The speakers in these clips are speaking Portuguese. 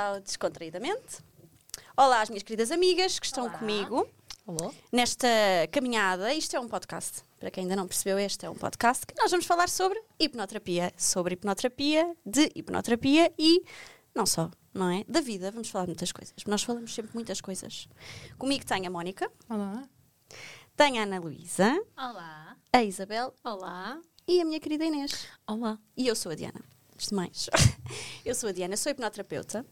ao Descontraídamente. Olá, as minhas queridas amigas que estão Olá. comigo Alô? nesta caminhada. Isto é um podcast. Para quem ainda não percebeu, este é um podcast que nós vamos falar sobre hipnoterapia. Sobre hipnoterapia, de hipnoterapia e não só, não é? Da vida. Vamos falar de muitas coisas. Nós falamos sempre muitas coisas. Comigo tem a Mónica, Olá. tem a Ana Luísa, Olá. a Isabel Olá. e a minha querida Inês. Olá. E eu sou a Diana. Antes de mais, eu sou a Diana, sou hipnoterapeuta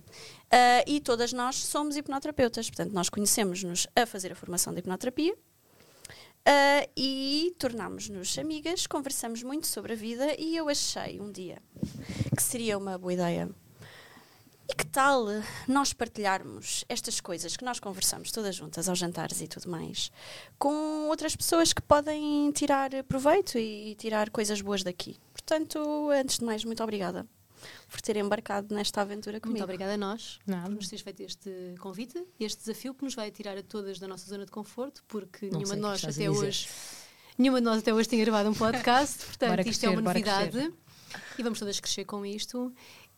ah, e todas nós somos hipnoterapeutas. Portanto, nós conhecemos-nos a fazer a formação de hipnoterapia ah, e tornámos-nos amigas, conversamos muito sobre a vida e eu achei um dia que seria uma boa ideia. E que tal nós partilharmos estas coisas que nós conversamos todas juntas aos jantares e tudo mais com outras pessoas que podem tirar proveito e tirar coisas boas daqui? Portanto, antes de mais, muito obrigada por ter embarcado nesta aventura comigo. Muito obrigada a nós Nada. por nos teres feito este convite e este desafio que nos vai tirar a todas da nossa zona de conforto, porque Não nenhuma de nós até hoje. Nenhuma de nós até hoje tem gravado um podcast, portanto, Bora isto é crescer, uma novidade e vamos todas crescer com isto.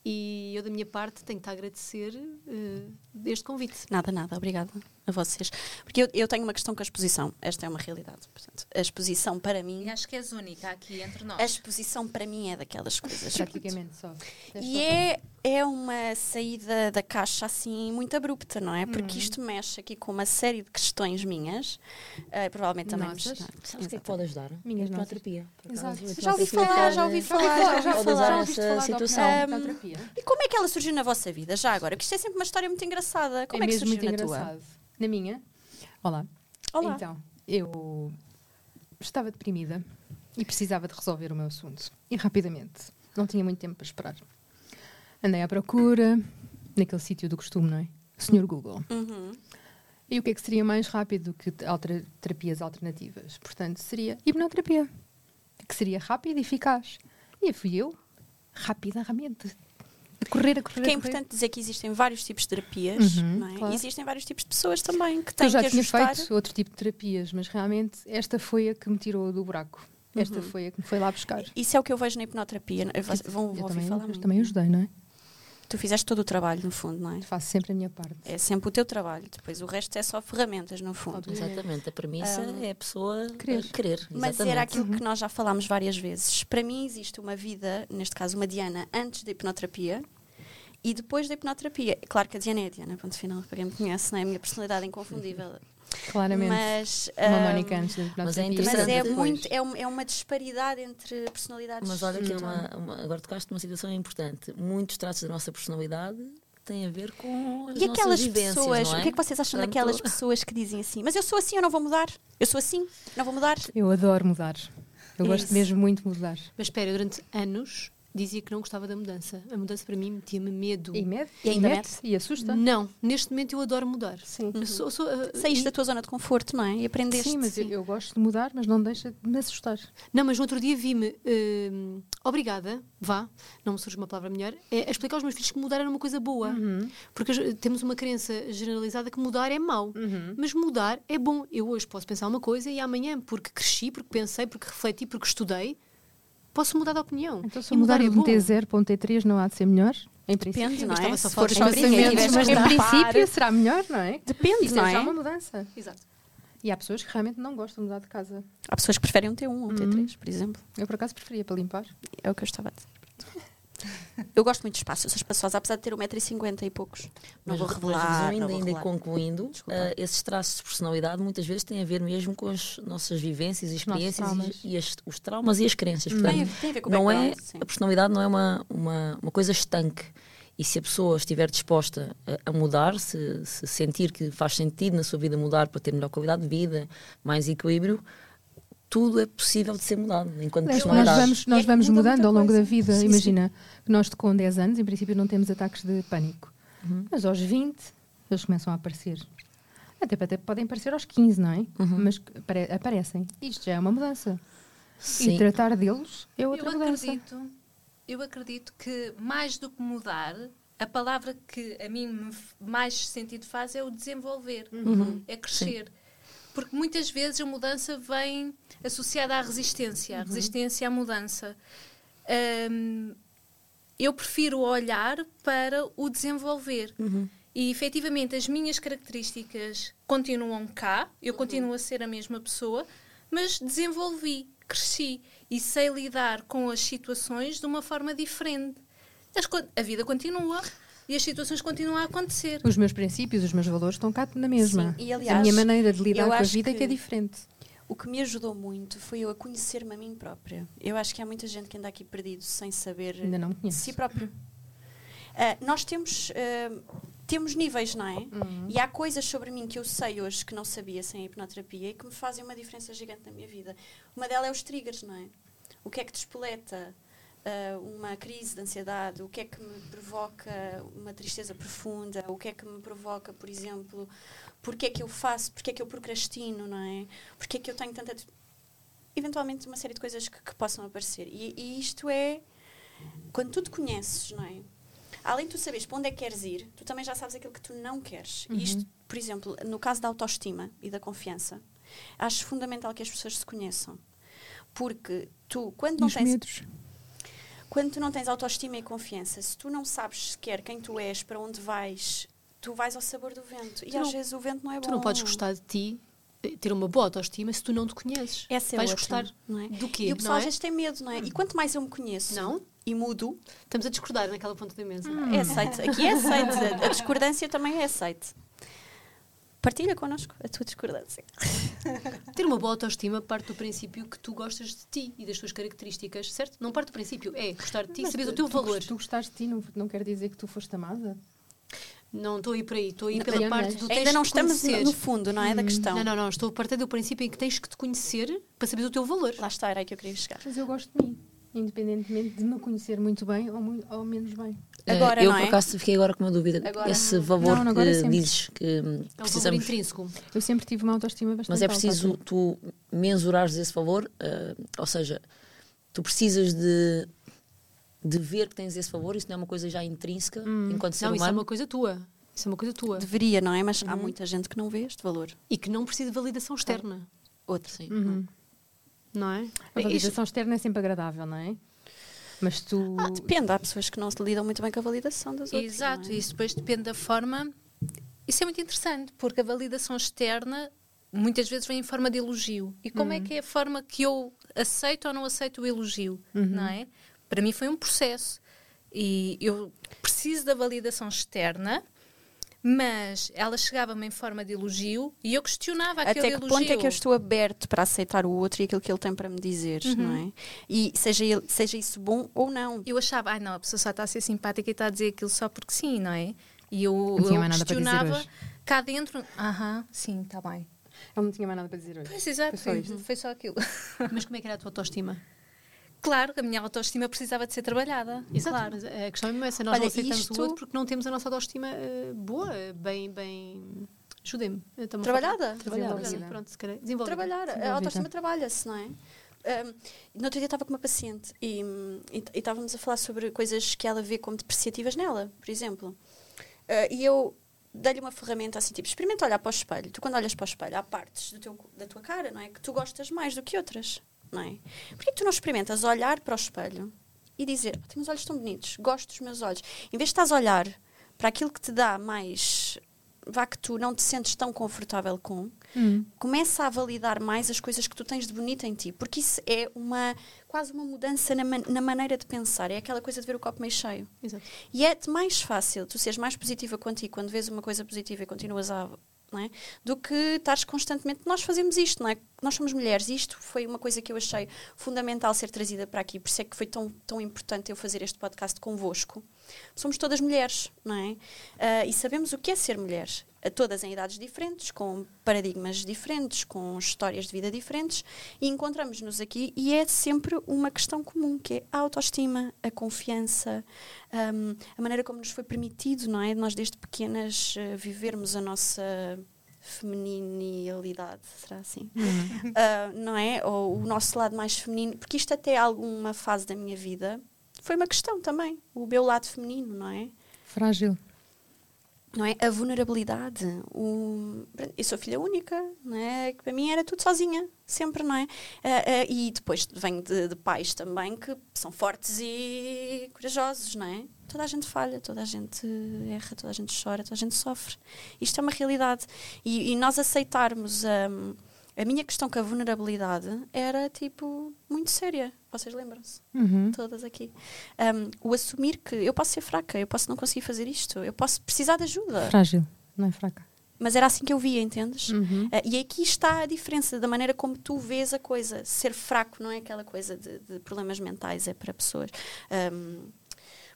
E eu, da minha parte, tenho que te agradecer eh, este convite. Nada, nada, obrigada a vocês. Porque eu, eu tenho uma questão com a exposição. Esta é uma realidade. Portanto, a exposição para mim. E acho que és única aqui entre nós. A exposição para mim é daquelas coisas. Praticamente só. E é, é uma saída da caixa assim muito abrupta, não é? Porque Uhum. isto mexe aqui com uma série de questões minhas. eh, provavelmente também Nossas. Sabes o que é que pode ajudar? Minhas Exato. acaso, Já ouvi falar, já ouvi falar, já, pode falar, essa situação. Um, terapia? E como é que ela surgiu na vossa vida, já agora? Porque isto é sempre uma história muito engraçada. Como é, é que surgiu na tua? Na minha? Olá. Olá. Então, eu estava deprimida e precisava de resolver o meu assunto. E rapidamente. Não tinha muito tempo para esperar. Andei à procura, naquele sítio do costume, não é? Senhor Google. Uhum. E o que é que seria mais rápido do que alter- terapias alternativas? Portanto, seria hipnoterapia, que seria rápida e eficaz. E fui eu, rapidamente, a correr, a correr, Porque é importante dizer que existem vários tipos de terapias, Uhum, não é? claro. Existem vários tipos de pessoas também que Eu têm já que tinha ajustar. feito outro tipo de terapias, mas realmente esta foi a que me tirou do buraco. Esta Uhum. foi a que me foi lá buscar. Isso é o que eu vejo na hipnoterapia. Eu- Vão, eu ouvir também, falar eu também ajudei, não é? Tu fizeste todo o trabalho, no fundo, não é? Faço sempre a minha parte. É sempre o teu trabalho. Depois o resto é só ferramentas, no fundo. Óbvio. Exatamente. A premissa Um, é a pessoa querer. querer. Mas era aquilo que nós já falámos várias vezes. Para mim existe uma vida, neste caso uma Diana, antes da hipnoterapia e depois da hipnoterapia. Claro que a Diana é a Diana, ponto final, para quem me conhece, não é? A minha personalidade inconfundível. Claramente. Mas, uma ahm, Mónica antes da mas é hipnoterapia. Mas Interessante é, muito, é, um- é uma disparidade entre personalidades. Mas olha que é uma, uma- agora tocaste numa situação importante. Muitos traços da nossa personalidade têm a ver com as E aquelas pessoas, não é? o que é que vocês acham Portanto, daquelas pessoas que dizem assim, mas eu sou assim, eu não vou mudar? Eu sou assim, não vou mudar? Eu adoro mudar. Eu É gosto isso. mesmo muito de mudar. Mas espera, durante anos dizia que não gostava da mudança. A mudança para mim metia-me medo. E mede, E ainda mete, e assusta. Não, neste momento eu adoro mudar. Sim. Sou, sou, uh, Saíste e- da tua zona de conforto, não é? E aprendeste. Sim, mas eu, eu gosto de mudar, mas não deixa de me assustar. Não, mas no outro dia vi-me hum, obrigada, vá, não me surge uma palavra melhor, é, a explicar aos meus filhos que mudar era uma coisa boa. Uhum. Porque temos uma crença generalizada que mudar é mau. Mas mudar é bom. Eu hoje posso pensar uma coisa e amanhã, porque cresci, porque pensei, porque refleti, porque estudei, posso mudar de opinião. Então, se eu mudar é de um bom. T0 para um T3, não há de ser melhor? Em princípio. Depende, não é? estava só Se sozinha e pensamentos, mas em princípio será melhor, não é? Depende, Isso não é é? já uma mudança. Exato. E há pessoas que realmente não gostam de mudar de casa. Há pessoas que preferem um T1 ou um Uhum. T3, por exemplo. Eu, por acaso, preferia para limpar. É o que eu estava a dizer. Eu gosto muito de espaço, eu sou espaçosa, apesar de ter 1,50m e poucos. Não Mas, vou revelar. vou ainda e revelar. concluindo, ah, esses traços de personalidade muitas vezes têm a ver mesmo com as nossas vivências e experiências e, e as- os traumas e as crenças. Tem, Portanto, a- tem a ver com o não é, sim. a personalidade não é uma, uma, uma coisa estanque. E se a pessoa estiver disposta a, a mudar, se, se sentir que faz sentido na sua vida mudar para ter melhor qualidade de vida, mais equilíbrio, tudo é possível de ser mudado enquanto Aliás, nós vamos, nós é vamos muda mudando ao longo coisa. da vida. Sim, Imagina que nós com 10 anos, em princípio, não temos ataques de pânico. Uhum. Mas aos 20, eles começam a aparecer. Até, até podem aparecer aos 15, não é? Uhum. Mas aparecem. Isto já é uma mudança. Sim. E tratar deles é outra eu mudança. acredito, eu acredito que mais do que mudar, a palavra que a mim mais sentido faz é o desenvolver, Uhum. é crescer. Porque muitas vezes a mudança vem associada à resistência, Uhum. à resistência à mudança. Hum, eu prefiro olhar para o desenvolver. Uhum. E efetivamente as minhas características continuam cá, Uhum. eu continuo a ser a mesma pessoa, mas desenvolvi, cresci e sei lidar com as situações de uma forma diferente. As a vida continua e as situações continuam a acontecer. Os meus princípios, os meus valores estão cá na mesma. Sim, e a aliás, minha maneira de lidar com a vida é que é que- diferente. O que me ajudou muito foi eu a conhecer-me a mim própria. Eu acho que há muita gente que anda aqui perdido sem saber de si próprio. Ah, nós temos, ah, temos níveis, não é? Uhum. E há coisas sobre mim que eu sei hoje que não sabia sem a hipnoterapia e que me fazem uma diferença gigante na minha vida. Uma delas é os triggers, não é? O que é que despoleta ah, uma crise de ansiedade? O que é que me provoca uma tristeza profunda? O que é que me provoca, por exemplo, porque é que eu faço, porque é que eu procrastino, não é? Porque é que eu tenho tanta. Eventualmente, uma série de coisas que, que possam aparecer. E, e isto é. Quando tu te conheces, não é? Além de tu saberes para onde é que queres ir, tu também já sabes aquilo que tu não queres. E isto, por exemplo, no caso da autoestima e da confiança, acho fundamental que as pessoas se conheçam. Porque tu, quando E não tens medos? Quando tu não tens autoestima e confiança, se tu não sabes sequer quem tu és, para onde vais, tu vais ao sabor do vento. E Tu às não- vezes o vento não é bom. Tu não podes gostar de ti, eh, ter uma boa autoestima se tu não te conheces. Essa é Vais outra, gostar não é? do quê? E o pessoal não às é? vezes tem medo, não é? E quanto mais eu me conheço Não? e mudo, Estamos a discordar naquela ponta da mesa. é aceite. Aqui é aceite. A discordância também é aceite. Partilha connosco a tua discordância. Ter uma boa autoestima parte do princípio que tu gostas de ti e das tuas características, certo? Não parte do princípio, é gostar de ti, Mas saberes o teu tu valor. gost- Tu gostaste de ti não, não quer dizer que tu foste amada? Não estou aí por aí, estou aí Não, pela parte do Ainda não estamos no, conhecer. no fundo, não é? Da questão. Não, não, não, estou a partir do princípio em que tens que te conhecer para saberes o teu valor. Lá está, era aí que eu queria chegar. Mas eu gosto de mim, independentemente de me conhecer muito bem ou, mui- ou menos bem. Eh, Agora, eu, não por é? acaso, fiquei agora com uma dúvida. Agora Esse valor Não, que sempre. dizes que hum, É um valor precisamos. intrínseco. Eu sempre tive uma autoestima bastante Mas é alta, preciso assim. tu mensurares esse valor, eh, ou seja, tu precisas de, de ver que tens esse valor, isso não é uma coisa já intrínseca enquanto ser Não, isso é humano. uma coisa tua. Isso é uma coisa tua. Deveria, não é? Mas há muita gente que não vê este valor. E que não precisa de validação externa. Outra. Sim. Uhum. Não é? A validação externa é sempre agradável, não é? Mas tu. Ah, depende, há pessoas que não se lidam muito bem com a validação das outras. Exato, é? isso depois depende da forma. Isso é muito interessante, porque a validação externa muitas vezes vem em forma de elogio. E como é que é a forma que eu aceito ou não aceito o elogio? Não é? Para mim foi um processo. E eu preciso da validação externa, mas ela chegava-me em forma de elogio e eu questionava aquele Até que elogio. ponto é que eu estou aberto para aceitar o outro e aquilo que ele tem para me dizer, não é? E seja, ele- seja isso bom ou não. Eu achava, ai não, a pessoa só está a ser simpática e está a dizer aquilo só porque sim, não é? E eu, Não eu questionava cá dentro, aham, sim, está bem. Ele não tinha mais nada para dizer hoje. Pois, exato, Foi foi, só foi, isto. só aquilo. Mas como é que era a tua autoestima? Claro que a minha autoestima precisava de ser trabalhada. Exato, Claro. mas a questão é mesmo essa. Nós Olha, não aceitamos isto- o outro porque não temos a nossa autoestima eh, boa, bem, bem... Ajudem-me. Trabalhada. Trabalhada, pronto, se calhar. Desenvolvida. Trabalhar, a autoestima trabalha-se, não é? Um, no outro dia estava com uma paciente e, e, e estávamos a falar sobre coisas que ela vê como depreciativas nela, por exemplo. Uh, e eu dei-lhe uma ferramenta assim, tipo, experimenta olhar para o espelho. Tu quando olhas para o espelho, há partes do teu, da tua cara, não é? Que tu gostas mais do que outras, não é? Por que tu não experimentas olhar para o espelho e dizer, oh, tenho os olhos tão bonitos, gosto dos meus olhos. Em vez de estás a olhar para aquilo que te dá mais... Vá que tu não te sentes tão confortável com, Hum. começa a validar mais as coisas que tu tens de bonito em ti, porque isso é uma quase uma mudança na, man- na maneira de pensar, é aquela coisa de ver o copo meio cheio. Exato. E é-te mais fácil tu seres mais positiva contigo quando vês uma coisa positiva e continuas a. Não é? Do que estares constantemente. Nós fazemos isto, não é? Nós somos mulheres isto foi uma coisa que eu achei fundamental ser trazida para aqui, por isso é que foi tão, tão importante eu fazer este podcast convosco. Somos todas mulheres, não é? Ah, e sabemos o que é ser mulheres. Todas em idades diferentes, com paradigmas diferentes, com histórias de vida diferentes, e encontramos-nos aqui e é sempre uma questão comum, que é a autoestima, a confiança, hum, a maneira como nos foi permitido, não é? Nós desde pequenas eh, vivermos a nossa feminilidade, será assim? Ah, não é? Ou o nosso lado mais feminino, porque isto até alguma fase da minha vida foi uma questão também, o meu lado feminino, não é? Frágil. Não é? A vulnerabilidade. O... Eu sou filha única, não é? Que Para mim era tudo sozinha, sempre, não é? Ah, ah, e depois venho de, de pais também que são fortes e corajosos, não é? Toda a gente falha, toda a gente erra, toda a gente chora, toda a gente sofre. Isto é uma realidade. E, e nós aceitarmos hum, a minha questão com a vulnerabilidade era tipo muito séria. Vocês lembram-se? Uhum. Todas aqui. Um, o assumir que eu posso ser fraca, eu posso não conseguir fazer isto, eu posso precisar de ajuda. Frágil, não é fraca. Mas era assim que eu via, entendes? Uhum. Ah, e aqui está a diferença da maneira como tu vês a coisa. Ser fraco não é aquela coisa de, de problemas mentais, é para pessoas. um,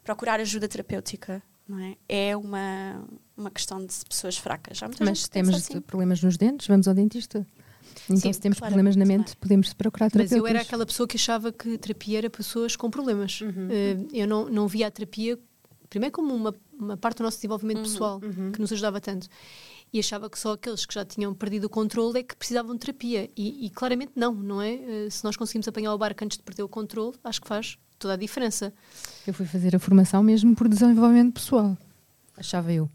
procurar ajuda terapêutica, não é? É uma, uma questão de pessoas fracas. Mas temos assim. problemas nos dentes, vamos ao dentista. Então, Sim, se temos claramente, problemas na mente, podemos procurar Mas terapeutas. eu era aquela pessoa que achava que terapia era para pessoas com problemas. Eh, eu não, não via a terapia, primeiro, como uma, uma parte do nosso desenvolvimento pessoal, que nos ajudava tanto. E achava que só aqueles que já tinham perdido o controle é que precisavam de terapia. E, e claramente não, não é? Eh, se nós conseguimos apanhar o barco antes de perder o controle, acho que faz toda a diferença. Eu fui fazer a formação mesmo por desenvolvimento pessoal. Achava eu.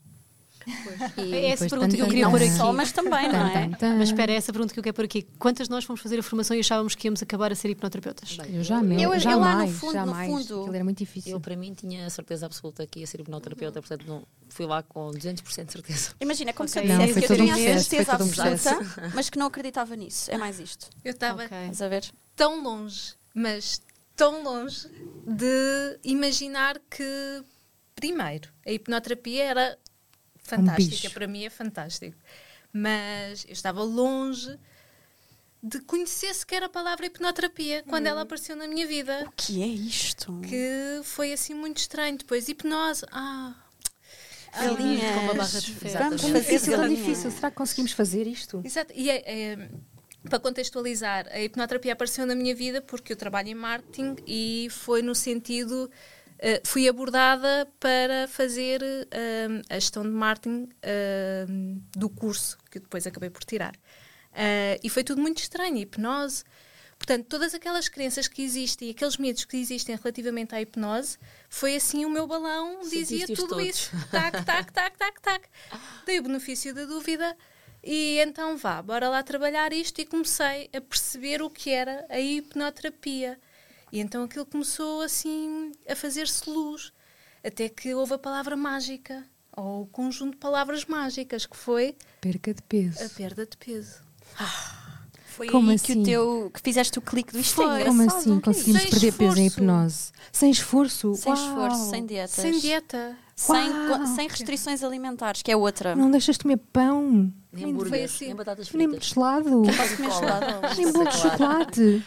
E É essa pergunta que eu queria tan. aqui. só, mas também, não é? Mas espera, é essa pergunta que eu quero pôr aqui. Quantas nós fomos fazer a formação e achávamos que íamos acabar a ser hipnoterapeutas? Eu já me, Eu- eu jamais, lá no fundo- no jamais. fundo- Aquilo era muito difícil. Eu, para mim, tinha a certeza absoluta que ia ser hipnoterapeuta, portanto, não, fui lá com 200% de certeza. Imagina, como se eu dissesse que eu um tinha foi certeza um absoluta, mas que não acreditava nisso. É mais isto. Eu estava Ok. Estás a ver? tão longe, mas tão longe de imaginar que, primeiro, a hipnoterapia era fantástica. bicho. para mim é fantástico. Mas eu estava longe de conhecer sequer a palavra hipnoterapia quando ela apareceu na minha vida. O que é isto? Que foi assim muito estranho. Depois, hipnose. Ah, Galinhas. com uma barra de ferro. Vamos fazer tão galinhas. difícil. Será que conseguimos fazer isto? Exato. E é- é, para contextualizar, a hipnoterapia apareceu na minha vida porque eu trabalho em marketing e foi no sentido. Eh, fui abordada para fazer eh, a gestão de marketing eh, do curso que depois acabei por tirar. E foi tudo muito estranho, hipnose. Portanto, todas aquelas crenças que existem, aqueles medos que existem relativamente à hipnose, foi assim o meu balão, dizia tudo todos. isso. Tac, tac, tac, tac, tac. Dei o benefício da dúvida e então vá, bora lá trabalhar isto e comecei a perceber o que era a hipnoterapia. E então aquilo começou assim a fazer-se luz, até que houve a palavra mágica, ou o conjunto de palavras mágicas, que foi Perca de peso. a perda de peso. Foi Como aí que, assim? o teu, que fizeste o clique do isto. é. Como assim conseguimos Sem perder peso em esforço. hipnose? Sem esforço? Sem Uau! esforço, sem dietas. Sem dieta. Sem, sem restrições alimentares, que é outra. Não deixas de comer pão, Nem hambúrgueres, assim. nem batatas nem fritas. comer gelado? nem bolo de chocolate.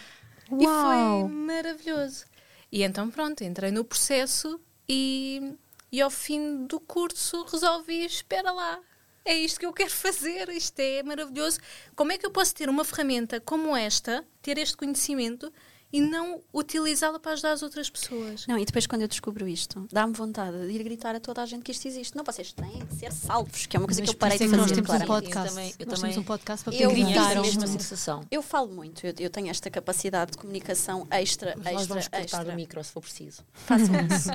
E foi Uau! maravilhoso. E então, pronto, entrei no processo e, e ao fim do curso resolvi: espera lá, é isto que eu quero fazer, isto é maravilhoso. Como é que eu posso ter uma ferramenta como esta, ter este conhecimento e não utilizá-la para ajudar as outras pessoas? Não, e depois quando eu descubro isto, dá-me vontade de ir gritar a toda a gente que isto existe. Não, vocês têm de ser salvos, que é uma coisa Mas que eu parei é de que nós fazer. temos um claramente. podcast. Eu também- eu nós também- temos um podcast para Eu gritar. Gritaram. mesma muito. sensação. Eu falo muito, eu, eu tenho esta capacidade de comunicação extra, Mas nós extra, vamos cortar extra. o micro se for preciso. Façam isso.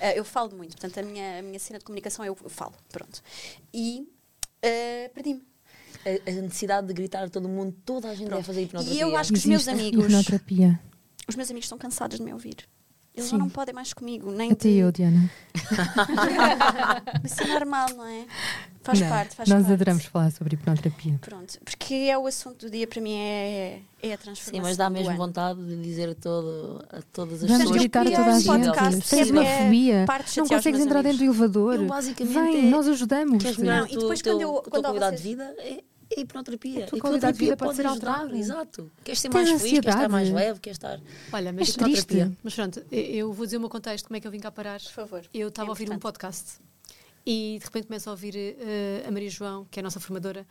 Eh, eu falo muito, portanto, a minha, a minha cena de comunicação eu, eu falo, pronto. E eh, perdi-me. A, a necessidade de gritar a todo mundo, toda a gente deve fazer hipnoterapia. E eu acho que os meus Existe amigos, hipnoterapia. Os meus amigos estão cansados de me ouvir. Eles Sim. já não podem mais comigo, nem Até de... eu, Diana. Isso é normal, não é? Faz Não, parte, faz Nós parte. adoramos falar sobre hipnoterapia. Pronto, porque é o assunto do dia para mim, é, é a transformação. Sim, mas dá mesmo ano. vontade de dizer a, todo, a todas as Vamos pessoas. gritar a toda a gente. Tens uma é fobia. Não consegues entrar amigos. dentro do elevador. Eu basicamente Vem, é- nós ajudamos. Não, e depois o teu- quando eu- a tua quando qualidade vocês- de vida? É, é hipnoterapia. A tua A qualidade de vida pode ser alterada. Exato. Queres ser mais feliz, queres estar mais leve, queres estar. Olha, mas, És triste. mas pronto, eu vou dizer o meu contexto, como é que eu vim cá parar. Por favor. Eu estava É a ouvir um podcast e de repente começo a ouvir eh, a Maria João, que é a nossa formadora,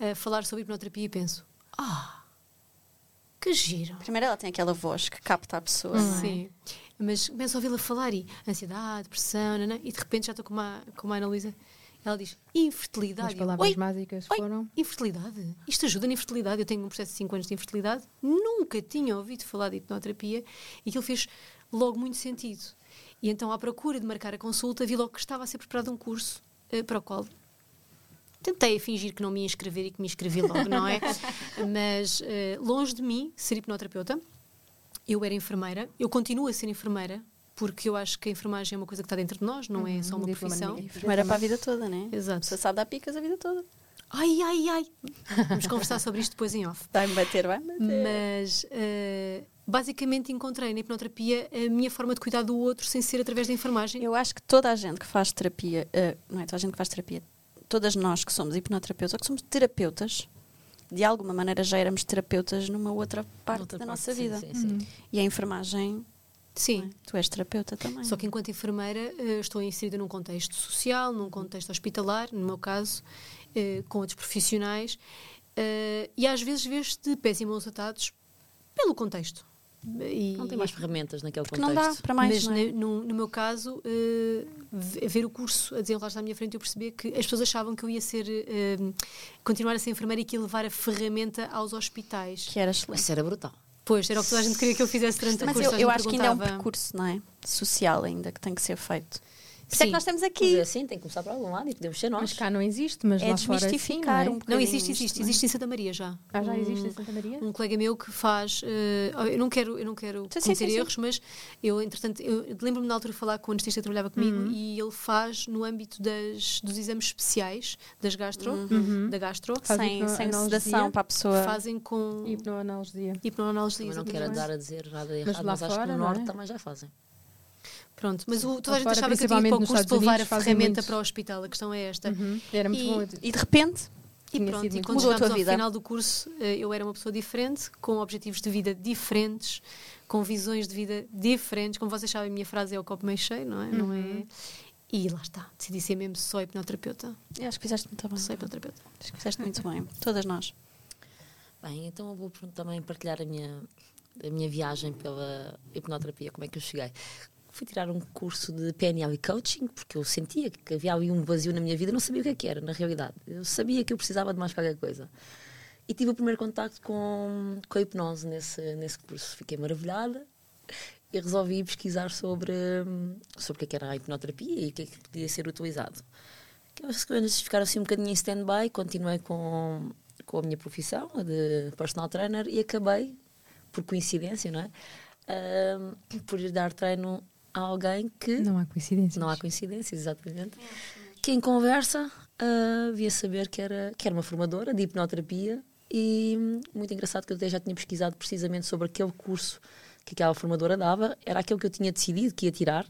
a falar sobre hipnoterapia e penso: ah, que giro! Primeiro ela tem aquela voz que capta a pessoa, não é? Sim. Mas começo a ouvi-la falar e ansiedade, depressão, nanã, e de repente já estou com uma, com uma Ana Luísa. Ela diz: infertilidade. As palavras "Oi, mágicas oi, foram. Infertilidade? Isto ajuda na infertilidade? Eu tenho um processo de 5 anos de infertilidade, nunca tinha ouvido falar de hipnoterapia e aquilo fez logo muito sentido. E então, à procura de marcar a consulta, vi logo que estava a ser preparado um curso eh, para o qual tentei fingir que não me ia inscrever e que me inscrevi logo, não é? Mas eh, longe de mim ser hipnoterapeuta, eu era enfermeira, eu continuo a ser enfermeira, porque eu acho que a enfermagem é uma coisa que está dentro de nós, não é só uma de forma profissão. nenhuma. Primeiro para a vida toda, né? Exato. Você sabe dar picas a vida toda. Ai, ai, ai. Vamos conversar sobre isto depois em off. Vai-me bater, vai-me bater. Mas eh, basicamente encontrei na hipnoterapia a minha forma de cuidar do outro sem ser através da enfermagem. Eu acho que toda a gente que faz terapia, eh, não é toda a gente que faz terapia, todas nós que somos hipnoterapeutas ou que somos terapeutas, de alguma maneira já éramos terapeutas numa outra parte Outra da parte, nossa sim, vida. sim, sim. E a enfermagem, Sim. é? tu és terapeuta também. Só que enquanto enfermeira eh, estou inserida num contexto social, num contexto hospitalar, no meu caso, eh, com outros profissionais, eh, e às vezes vês de pés e mãos atados pelo contexto. E, Não tem mais ferramentas naquele que contexto. não dá para mais. mas não é? no, no meu caso, ve- ver o curso a desenrolar-se à minha frente, eu percebi que as pessoas achavam que eu ia ser, eh, continuar a ser enfermeira e que ia levar a ferramenta aos hospitais. Que era excelente. Isso era brutal. Pois, era o que toda a gente queria que eu fizesse durante o Mas curso. eu, toda a eu gente acho que ainda é um percurso, não é? Social ainda que tem que ser feito. Por isso é Sim. que nós estamos Mas aqui. é assim, tem que começar por algum lado e podemos ser nós. Mas cá não existe, mas É lá fora sim, não desmistificar é? um Não, existe, existe. é? Existe em Santa Maria já. Ah, já Um- existe em Santa Maria? um colega meu que faz eh, eu não quero eu não quero Sim, cometer sim, sim. erros mas eu entretanto eu lembro-me na altura de falar com o anestesista que trabalhava comigo Uhum. e ele faz no âmbito das, dos exames especiais das gastro Uhum. da gastro Sem, sem sedação para a pessoa. fazem com Hipnoanalgesia. hipnoanalgesia Também não quero andar a dizer nada de Mas errado, lá mas, acho que fora, no não Norte é? também já fazem. Pronto mas o, toda a gente fora, achava que eu tinha para o curso para levar a ferramenta muito. para o hospital a questão é esta Uhum. Era muito E- bom. E de repente, E pronto, e quando chegámos ao vida. final do curso, eh, eu era uma pessoa diferente, com objetivos de vida diferentes, com visões de vida diferentes. Como vocês sabem, a minha frase é o copo meio cheio, não é? Não é? E lá está, decidi ser mesmo só hipnoterapeuta. eu acho que fizeste muito bem. Só hipnoterapeuta. Acho que fizeste muito bem. Todas nós. Bem, então eu vou também partilhar a minha, a minha viagem pela hipnoterapia, como é que eu cheguei. Fui tirar um curso de PNL e coaching, porque eu sentia que havia ali um vazio na minha vida, não sabia o que é que era, na realidade. Eu sabia que eu precisava de mais qualquer coisa. E tive o primeiro contacto com, com a hipnose nesse, nesse curso. Fiquei maravilhada e resolvi pesquisar sobre, sobre o que é era a hipnoterapia e o que é que podia ser utilizado. Aquelas coisas ficaram assim um bocadinho em stand-by, continuei com, com a minha profissão, de personal trainer, e acabei, por coincidência, não é? Por ir dar treino a alguém que. Não há coincidências. Não há coincidências, exatamente. Que em conversa ah, via saber que era, que era uma formadora de hipnoterapia e muito engraçado que eu até já tinha pesquisado precisamente sobre aquele curso que aquela formadora dava, era aquele que eu tinha decidido que ia tirar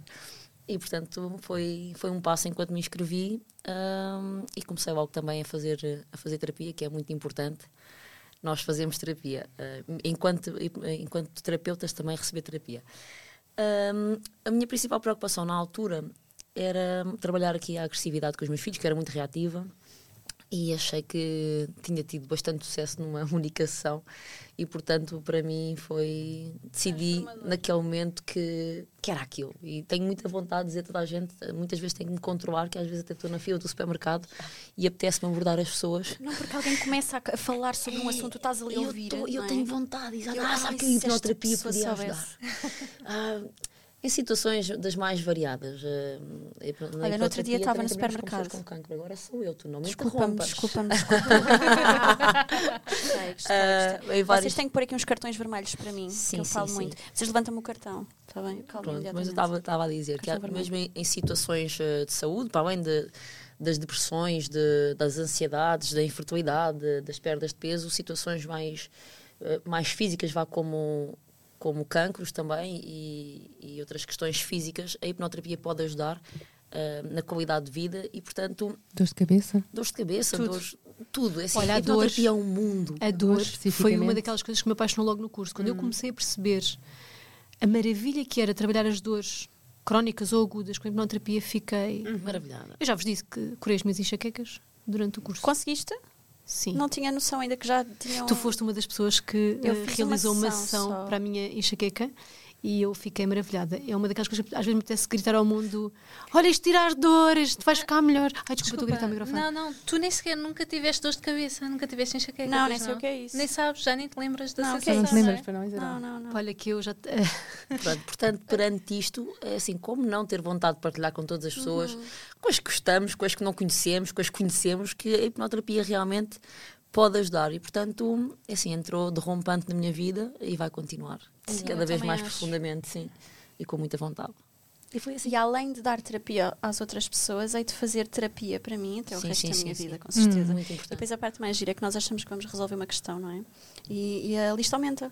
e portanto foi, foi um passo enquanto me inscrevi hum, e comecei logo também a fazer, a fazer terapia, que é muito importante. Nós fazemos terapia. ah, enquanto, enquanto terapeutas também receber terapia. Hum, a minha principal preocupação na altura era trabalhar aqui a agressividade com os meus filhos, que era muito reativa. E achei que tinha tido bastante sucesso numa comunicação e, portanto, para mim foi. Decidi naquele momento que, que era aquilo. E tenho muita vontade de dizer a toda a gente, muitas vezes tenho que me controlar, que às vezes até estou na fila do supermercado e apetece-me abordar as pessoas. Não, porque alguém começa a, falar sobre um assunto, tu estás ali a eu ouvir. tô- eu é? tenho vontade, exato. Eu, ah, sabe que a hipnoterapia podia ajudar. Ah, em situações das mais variadas. na Olha, no outro dia estava no supermercado. Com cancro. Agora sou eu, tu não me Desculpa-me, desculpa-me, desculpa-me. Gostei, gostei, Ah, gostei. Vocês têm que pôr aqui uns cartões vermelhos para mim, Sim, que eu sim, falo sim. muito. Vocês levantam-me o cartão, está bem? Eu calmo Pronto, mas eu estava a dizer que há, Cartão mesmo em, em situações eh, de saúde, para além de, das depressões, de- das ansiedades, da infertilidade, de- das perdas de peso, situações mais, eh, mais físicas, vá como, como cancros também e, e outras questões físicas, a hipnoterapia pode ajudar eh, na qualidade de vida e, portanto, Dores de cabeça? dores de cabeça, Tudo. dores, tudo. É assim, Olha, a a dor- hipnoterapia é um mundo. A dor foi uma daquelas coisas que me apaixonou logo no curso. Quando Hum. eu comecei a perceber a maravilha que era trabalhar as dores crónicas ou agudas com a hipnoterapia, fiquei. Maravilhada. Eu já vos disse que curei as minhas enxaquecas durante o curso. Conseguiste? Sim. Não tinha noção ainda que já tinham... Tu foste uma das pessoas que eh, realizou uma uma sessão sessão só. para a minha enxaqueca E eu fiquei maravilhada. É uma daquelas coisas que às vezes me apetece gritar ao mundo: Olha, isto tira as dores, tu vais ficar melhor. Ai, desculpa, estou a gritar no microfone. Não, não, tu nem sequer nunca tiveste dor de cabeça, nunca tiveste enxaqueca. Não, nem sei o que é isso. Nem sabes, já nem te lembras da Não, é sensação. Não te isso? lembras é? para não dizer Não, não, não. Olha, que eu já. Pronto, portanto, perante isto, é assim, como não ter vontade de partilhar com todas as pessoas, Uhum. com as que gostamos, com as que não conhecemos, com as que conhecemos, que a hipnoterapia realmente pode ajudar. E, portanto, é assim, entrou derrompante na minha vida e vai continuar. Sim, cada vez mais acho. profundamente, sim. E com muita vontade. E foi assim. E além de dar terapia às outras pessoas, hei de fazer terapia para mim até o Sim, resto sim, da minha sim. vida, com certeza. Muito E depois a parte mais gira é que nós achamos que vamos resolver uma questão, não é? E, e a lista aumenta.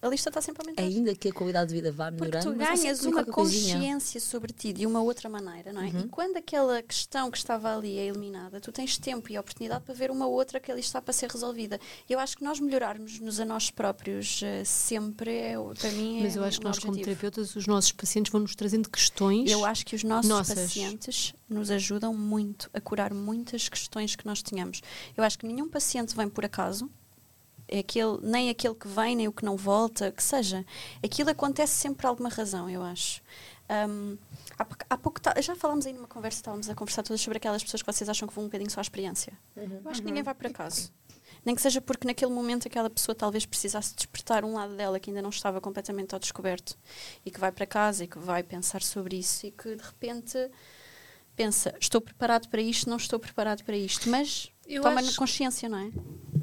A lista está sempre a aumentar. Ainda que a qualidade de vida vá Porque melhorando, tu mas há ganhas sempre uma consciência sobre ti de uma outra maneira, não é? Uhum. E quando aquela questão que estava ali é eliminada, tu tens tempo e oportunidade para ver uma outra que ali está para ser resolvida. Eu acho que nós melhorarmos-nos a nós próprios eh, sempre, é, para mim, é Mas eu acho que um nós, como objetivo. terapeutas, os nossos pacientes vão nos trazendo questões. Eu acho que os nossos Nossas. pacientes nos ajudam muito a curar muitas questões que nós tínhamos. Eu acho que nenhum paciente vem por acaso, é aquele, nem aquele que vem, nem o que não volta, que seja. Aquilo acontece sempre por alguma razão, eu acho. Hum, há, pouco- há pouco já falámos aí numa conversa, estávamos a conversar todas sobre aquelas pessoas que vocês acham que vão um bocadinho só à experiência. Eu acho que ninguém vai por acaso. Nem que seja porque naquele momento aquela pessoa talvez precisasse despertar um lado dela que ainda não estava completamente ao descoberto e que vai para casa e que vai pensar sobre isso e que de repente pensa, estou preparado para isto, não estou preparado para isto, mas Eu toma acho- consciência, não é?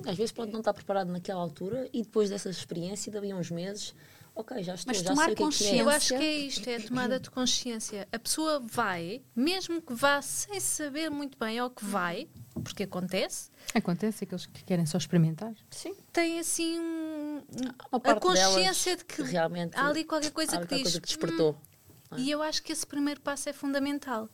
Às vezes pode não estar preparado naquela altura e depois dessa experiência, dali a uns meses, ok, já estou, Mas já tomar sei o que é que consciência- é. Eu acho que é isto, é a tomada de consciência. A pessoa vai, mesmo que vá sem saber muito bem ao que vai, porque acontece, Acontece aqueles que querem só experimentar. Sim. tem assim um- a consciência de que realmente há ali qualquer coisa há que qualquer diz. coisa que despertou. "Hum", E eu acho que esse primeiro passo é fundamental.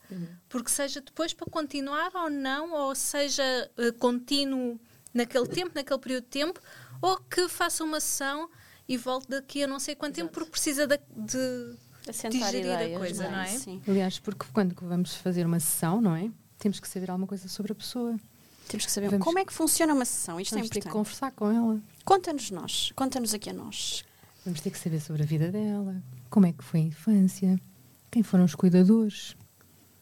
Porque seja depois para continuar ou não, ou seja eh, contínuo naquele tempo, naquele período de tempo, ou que faça uma sessão e volte daqui a não sei quanto tempo, porque precisa de, de Assentar digerir a ideias, coisa, não é? Sim. Aliás, porque quando vamos fazer uma sessão, não é? Temos que saber alguma coisa sobre a pessoa. Temos que saber Vamos- como é que funciona uma sessão. Isto Vamos é ter que importante. conversar com ela. Conta-nos nós, conta-nos aqui a nós. Vamos ter que saber sobre a vida dela, como é que foi a infância, quem foram os cuidadores,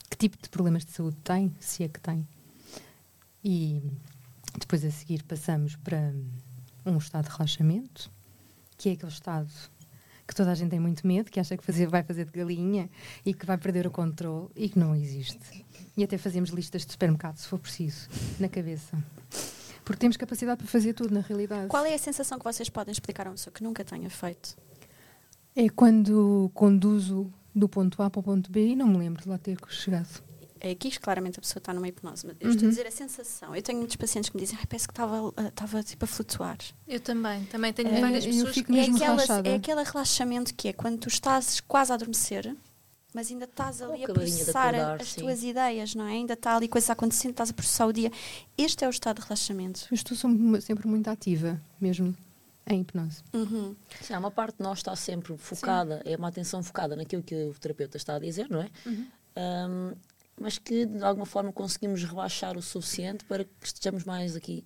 que tipo de problemas de saúde tem, se é que tem. E depois a seguir passamos para um estado de relaxamento, que é aquele estado que toda a gente tem muito medo, que acha que fazer, vai fazer de galinha e que vai perder o controle e que não existe. E até fazemos listas de supermercado, se for preciso, na cabeça. Porque temos capacidade para fazer tudo, na realidade. Qual é a sensação que vocês podem explicar a uma pessoa que nunca tenha feito? É quando conduzo do ponto A para o ponto B e não me lembro de lá ter chegado. É aqui que claramente a pessoa está numa hipnose. mas Eu estou a dizer a sensação. Eu tenho muitos pacientes que me dizem, Ai, parece que estava ah, estava, tipo a flutuar. Eu também, também tenho É, várias eu pessoas fico que É, mesmo aquela, é aquele relaxamento que é quando tu estás quase a adormecer, mas ainda estás ali a processar acordar, as sim. tuas ideias, não é? Ainda está ali coisa acontecendo, estás a processar o dia. Este é o estado de relaxamento. Eu estou sempre muito ativa, mesmo em hipnose. Uhum. Sim, há uma parte de nós está sempre focada, é uma atenção focada naquilo que o terapeuta está a dizer, não é? Ahm, mas que de alguma forma conseguimos relaxar o suficiente para que estejamos mais aqui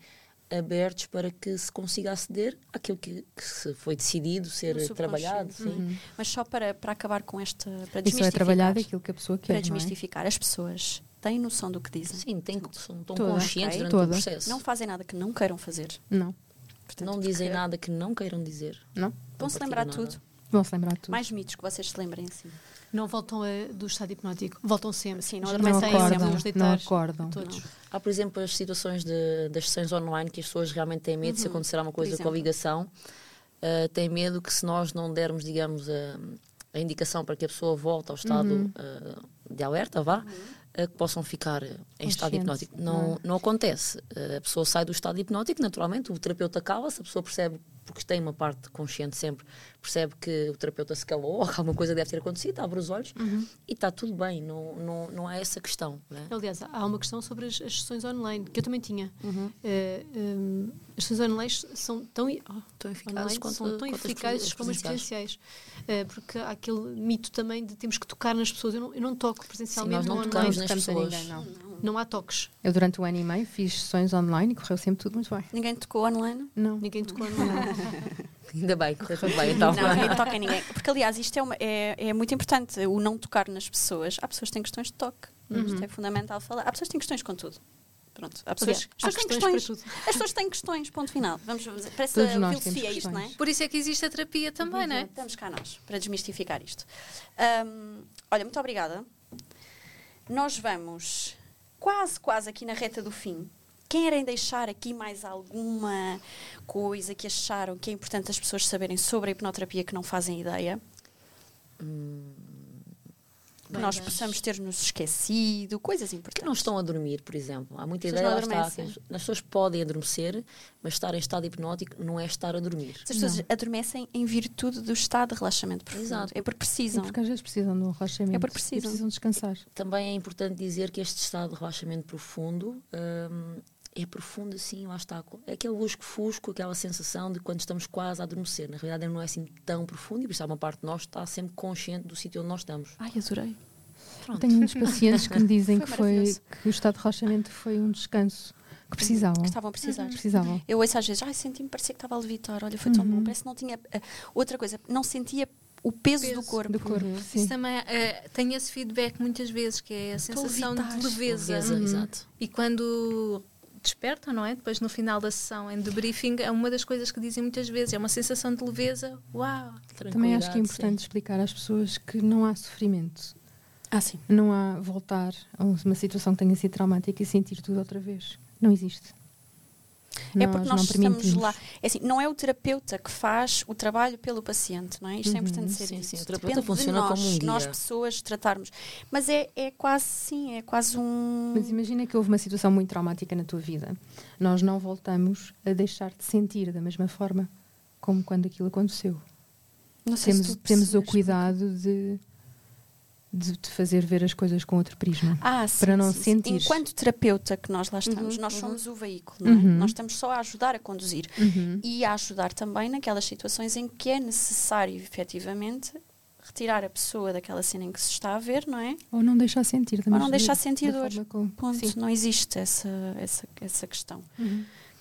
abertos para que se consiga aceder àquilo que, que se foi decidido ser trabalhado. Sim. Mas só para, para acabar com esta. Para E só é desmistificar. trabalhado aquilo que a pessoa quer, para não é? desmistificar. As pessoas têm noção do que dizem. Sim, tem, são tão Toda. conscientes Ok. durante Toda. o processo. Não fazem nada que não queiram fazer. Não, Portanto, não dizem porque nada que não queiram dizer. não. Vão-se Não lembrar partilham tudo. Vão-se lembrar de tudo. Mais mitos que vocês se lembrem assim. Não voltam a- do estado hipnótico. Voltam sempre. Sim, não adormecem não sempre, não deitar acordam. todos. Há, por exemplo, as situações de- das sessões online que as pessoas realmente têm medo se acontecer alguma coisa com a ligação. Uh, têm medo que se nós não dermos, digamos, a, a indicação para que a pessoa volte ao estado uh, de alerta, vá, uh, que possam ficar em estado hipnótico. não Não, é? não acontece. A pessoa sai do estado hipnótico, naturalmente, o terapeuta cala-se, a pessoa percebe, porque tem uma parte consciente sempre, percebe que o terapeuta se calou, ou que alguma coisa deve ter acontecido, abre os olhos e está tudo bem, não, não, não é essa a questão. Não é? Aliás, há uma questão sobre as, as sessões online, que eu também tinha. Uhum. Eh, um, as sessões online são tão, i- oh, Tão eficazes online quanto- são tão eficazes como as presenciais. Eh, porque há aquele mito também de temos que tocar nas pessoas. Eu não, eu não toco presencialmente nós não tocamos online. nas pessoas. ninguém, não. Não há toques. Eu durante o ano e meio fiz sessões online e correu sempre tudo muito bem. Ninguém tocou online? Não. Ninguém tocou online. Ainda bem, correu tudo bem então. Não, ninguém toca em ninguém. Porque, aliás, isto é, uma- é, é muito importante, o não tocar nas pessoas. Há pessoas que têm questões de toque. Isto é fundamental falar. Há pessoas que têm questões com tudo. Pronto. Há pessoas, há pessoas têm questões questões. As pessoas têm questões, ponto final. Vamos fazer. Parece Todos a filosofia isto, não é? Por isso é que existe a terapia também, não é? Estamos cá nós, para desmistificar isto. Ahm, olha, muito obrigada. Nós vamos quase, quase aqui na reta do fim. Querem deixar aqui mais alguma coisa que acharam que é importante as pessoas saberem sobre a hipnoterapia que não fazem ideia? Que nós possamos ter nos esquecido, coisas que importantes. não estão a dormir, por exemplo. Há muita As ideia, lá pessoas não está, que as, pessoas podem adormecer, mas estar em estado hipnótico não é estar a dormir. As pessoas adormecem em virtude do estado de relaxamento profundo. Exato. É porque precisam. porque às vezes precisam de um relaxamento. É porque e precisam. precisam descansar. Também é importante dizer que este estado de relaxamento profundo hum, é profundo assim, lá está. É aquele lusco-fusco, aquela sensação de quando estamos quase a adormecer. Na realidade, não é assim tão profundo e por isso há uma parte de nós que está sempre consciente do sítio onde nós estamos. Ai, adorei. Pronto. Tenho muitos pacientes que me dizem Foi que, foi, que o estado de relaxamento foi um descanso que precisavam. Que estavam a precisar. Precisavam. Eu ouço às vezes, ai, senti-me, parecia que estava a levitar, olha, foi tão Uhum. bom, parece que não tinha. ah, outra coisa, não sentia o peso, do Peso corpo. Do corpo, Isso sim. também eh, tem esse feedback muitas vezes, que é a sensação de leveza. Leveza, Uhum. Exato. E quando despertam, não é? Depois no final da sessão em debriefing, é uma das coisas que dizem muitas vezes, é uma sensação de leveza. Uau! Também acho que é importante sim. explicar às pessoas que não há sofrimento. Ah, sim. Não há voltar a uma situação que tenha sido traumática e sentir tudo outra vez. Não existe. É porque nós não estamos permitimos. lá. É assim, não é o terapeuta que faz o trabalho pelo paciente, não é? Isto é Uhum, importante ser sim, sim, o terapeuta Depende funciona de nós, como um guia. nós pessoas tratarmos. Mas é, é quase, sim, é quase um. Mas imagina que houve uma situação muito traumática na tua vida. Nós não voltamos a deixar de sentir da mesma forma como quando aquilo aconteceu. não sei se Temos, tu temos o cuidado de, de te fazer ver as coisas com outro prisma. Ah, sim, para não sim, sim. sentires. Enquanto terapeuta que nós lá estamos, Uhum, nós uhum. somos o veículo, não é? Uhum. Nós estamos só a ajudar a conduzir. Uhum. e a ajudar também naquelas situações em que é necessário, efetivamente, retirar a pessoa daquela cena em que se está a ver, não é? Ou não deixar sentir Ou não deixar sentir dor. Ponto. Sim. Não existe essa, essa, essa questão.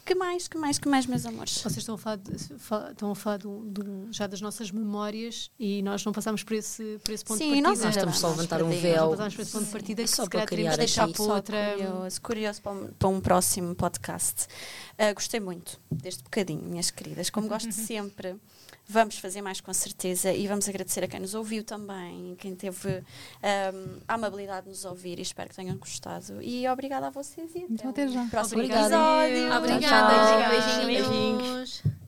Que mais, que mais, que mais, meus amores? Vocês estão a falar, de- estão a falar de de já das nossas memórias e nós não passamos por esse, por esse ponto Sim, de partida. nós Nós estamos só a levantar um perdemos, Nós não véu. passamos por esse ponto de partida que só se para calhar criar teríamos de deixar aqui- para outra. curioso, curioso para um, para um próximo podcast. Ah, gostei muito deste bocadinho, minhas queridas. Como gosto sempre, vamos fazer mais com certeza e vamos agradecer a quem nos ouviu também, quem teve ahm, a amabilidade de nos ouvir e espero que tenham gostado. E obrigada a vocês e até, Então, até já. o próximo Obrigada. episódio. Obrigada. Tchau, tchau. Beijinhos. Beijinhos.